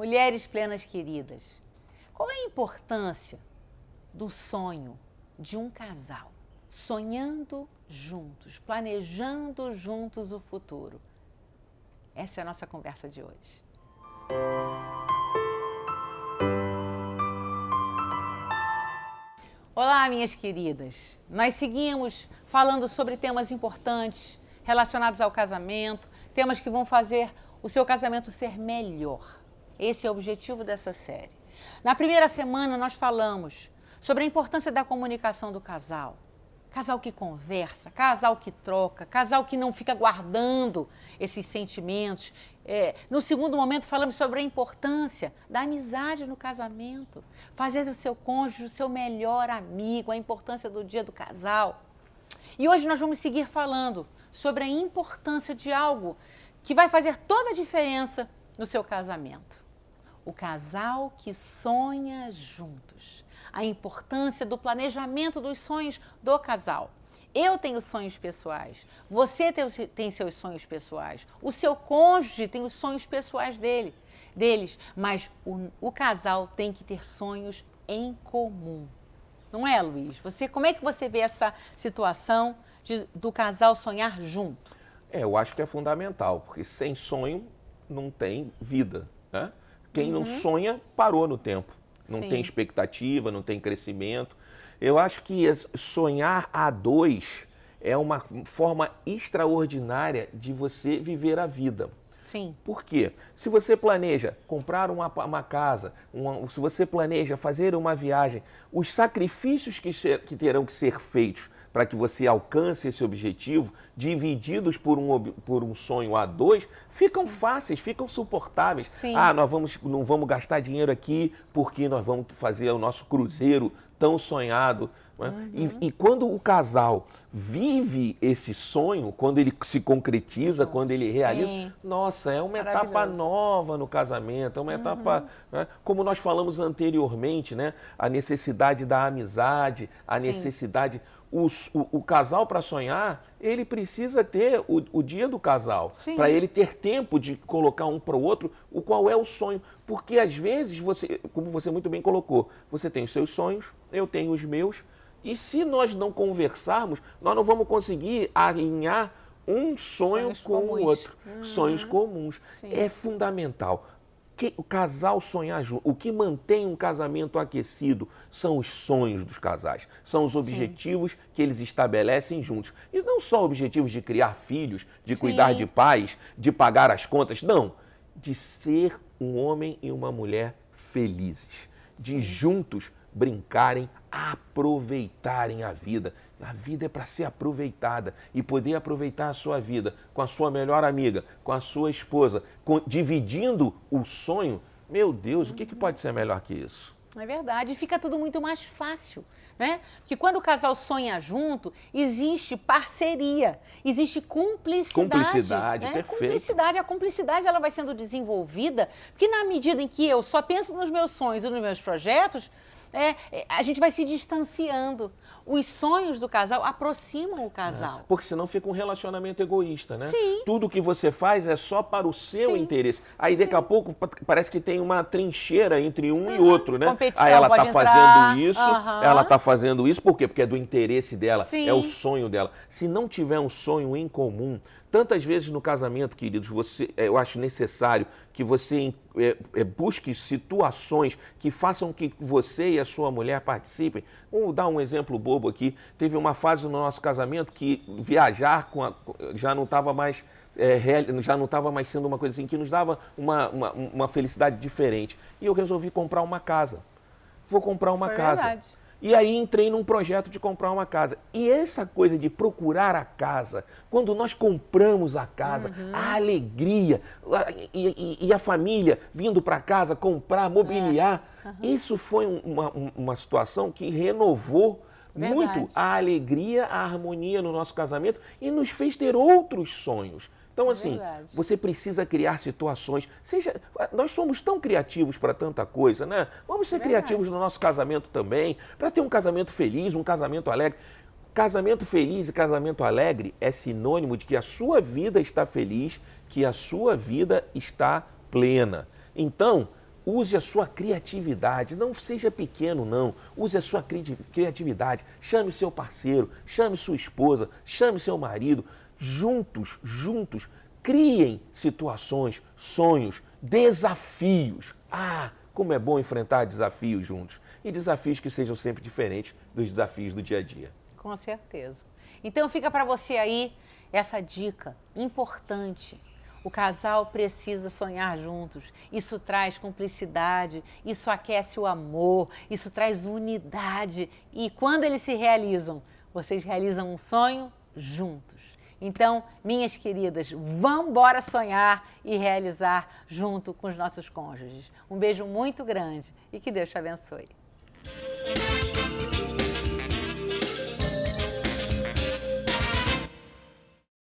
Mulheres plenas queridas, qual é a importância do sonho de um casal sonhando juntos, planejando juntos o futuro? Essa é a nossa conversa de hoje. Olá, minhas queridas. Nós seguimos falando sobre temas importantes relacionados ao casamento, temas que vão fazer o seu casamento ser melhor. Esse é o objetivo dessa série. Na primeira semana, nós falamos sobre a importância da comunicação do casal. Casal que conversa, casal que troca, casal que não fica guardando esses sentimentos. É, no segundo momento, falamos sobre a importância da amizade no casamento. Fazer do seu cônjuge o seu melhor amigo, a importância do dia do casal. E hoje nós vamos seguir falando sobre a importância de algo que vai fazer toda a diferença no seu casamento o casal que sonha juntos. A importância do planejamento dos sonhos do casal. Eu tenho sonhos pessoais, você tem, seus sonhos pessoais, o seu cônjuge tem os sonhos pessoais dele, deles, mas o, o casal tem que ter sonhos em comum. Não é, Luiz? Você, como é que você vê essa situação de, do casal sonhar junto? É, eu acho que é fundamental, porque sem sonho não tem vida, né? Quem uhum. não sonha parou no tempo. Não Sim. tem expectativa, não tem crescimento. Eu acho que sonhar a dois é uma forma extraordinária de você viver a vida. Sim. Por quê? Se você planeja comprar uma, uma casa, uma, se você planeja fazer uma viagem, os sacrifícios que, ser, que terão que ser feitos para que você alcance esse objetivo, divididos por um, por um sonho a dois, ficam fáceis, ficam suportáveis. Sim. Ah, nós vamos, não vamos gastar dinheiro aqui porque nós vamos fazer o nosso cruzeiro tão sonhado. É? Uhum. E, e, quando o casal vive esse sonho, quando ele se concretiza, Nossa, quando ele realiza, sim. nossa, é uma etapa nova no casamento, é uma uhum. etapa, né? como nós falamos anteriormente, né? a necessidade da amizade, a sim. necessidade o, o, o casal para sonhar, ele precisa ter o, o dia do casal, para ele ter tempo de colocar um para o outro o qual é o sonho. Porque às vezes, você, como você muito bem colocou, você tem os seus sonhos, eu tenho os meus, e se nós não conversarmos, nós não vamos conseguir alinhar um sonho sonhos com comuns. o outro. Uhum. Sonhos comuns. Sim. É fundamental que o casal sonhar junto, o que mantém um casamento aquecido são os sonhos dos casais, são os objetivos Sim. que eles estabelecem juntos. E não só objetivos de criar filhos, de Sim. cuidar de pais, de pagar as contas, não, de ser um homem e uma mulher felizes, de juntos brincarem, aproveitarem a vida. A vida é para ser aproveitada e poder aproveitar a sua vida com a sua melhor amiga, com a sua esposa, com, dividindo o sonho. Meu Deus, o que, que pode ser melhor que isso? É verdade, fica tudo muito mais fácil, né? Porque quando o casal sonha junto, existe parceria, existe cumplicidade. Cumplicidade, né? perfeito. Cumplicidade, a cumplicidade ela vai sendo desenvolvida, porque na medida em que eu só penso nos meus sonhos e nos meus projetos, é, a gente vai se distanciando os sonhos do casal aproximam o casal. É, porque senão fica um relacionamento egoísta, né? Sim. Tudo que você faz é só para o seu Sim. interesse. Aí daqui Sim. a pouco parece que tem uma trincheira entre um uhum. e outro, né? Competição Aí ela está fazendo isso, uhum. ela está fazendo isso, por quê? Porque é do interesse dela, é o sonho dela. Se não tiver um sonho em comum, Tantas vezes no casamento, queridos, você, é, eu acho necessário que você é, é, busque situações que façam que você e a sua mulher participem. Vamos dar um exemplo bobo aqui. Teve uma fase no nosso casamento que viajar com a, já não estava mais é, já não estava mais sendo uma coisa assim que nos dava uma, uma, uma, felicidade diferente. E eu resolvi comprar uma casa. Vou comprar uma Foi casa. Verdade. E aí entrei num projeto de comprar uma casa. E essa coisa de procurar a casa, quando nós compramos a casa, uhum. a alegria e, e, e, a família vindo para casa comprar, mobiliar, é. uhum. isso foi uma, uma situação que renovou Verdade. muito a alegria, a harmonia no nosso casamento e nos fez ter outros sonhos. Então, é assim, Verdade. você precisa criar situações. Seja, nós somos tão criativos para tanta coisa, né? Vamos ser Verdade. criativos no nosso casamento também, para ter um casamento feliz, um casamento alegre. Casamento feliz e casamento alegre é sinônimo de que a sua vida está feliz, que a sua vida está plena. Então, Use a sua criatividade, não seja pequeno, não. Use a sua cri criatividade. Chame seu parceiro, chame sua esposa, chame seu marido. Juntos, juntos, criem situações, sonhos, desafios. Ah, como é bom enfrentar desafios juntos. E desafios que sejam sempre diferentes dos desafios do dia a dia. Com certeza. Então fica para você aí essa dica importante. O casal precisa sonhar juntos. Isso traz cumplicidade, isso aquece o amor, isso traz unidade. E quando eles se realizam, vocês realizam um sonho juntos. Então, minhas queridas, vamos embora sonhar e realizar junto com os nossos cônjuges. Um beijo muito grande e que Deus te abençoe.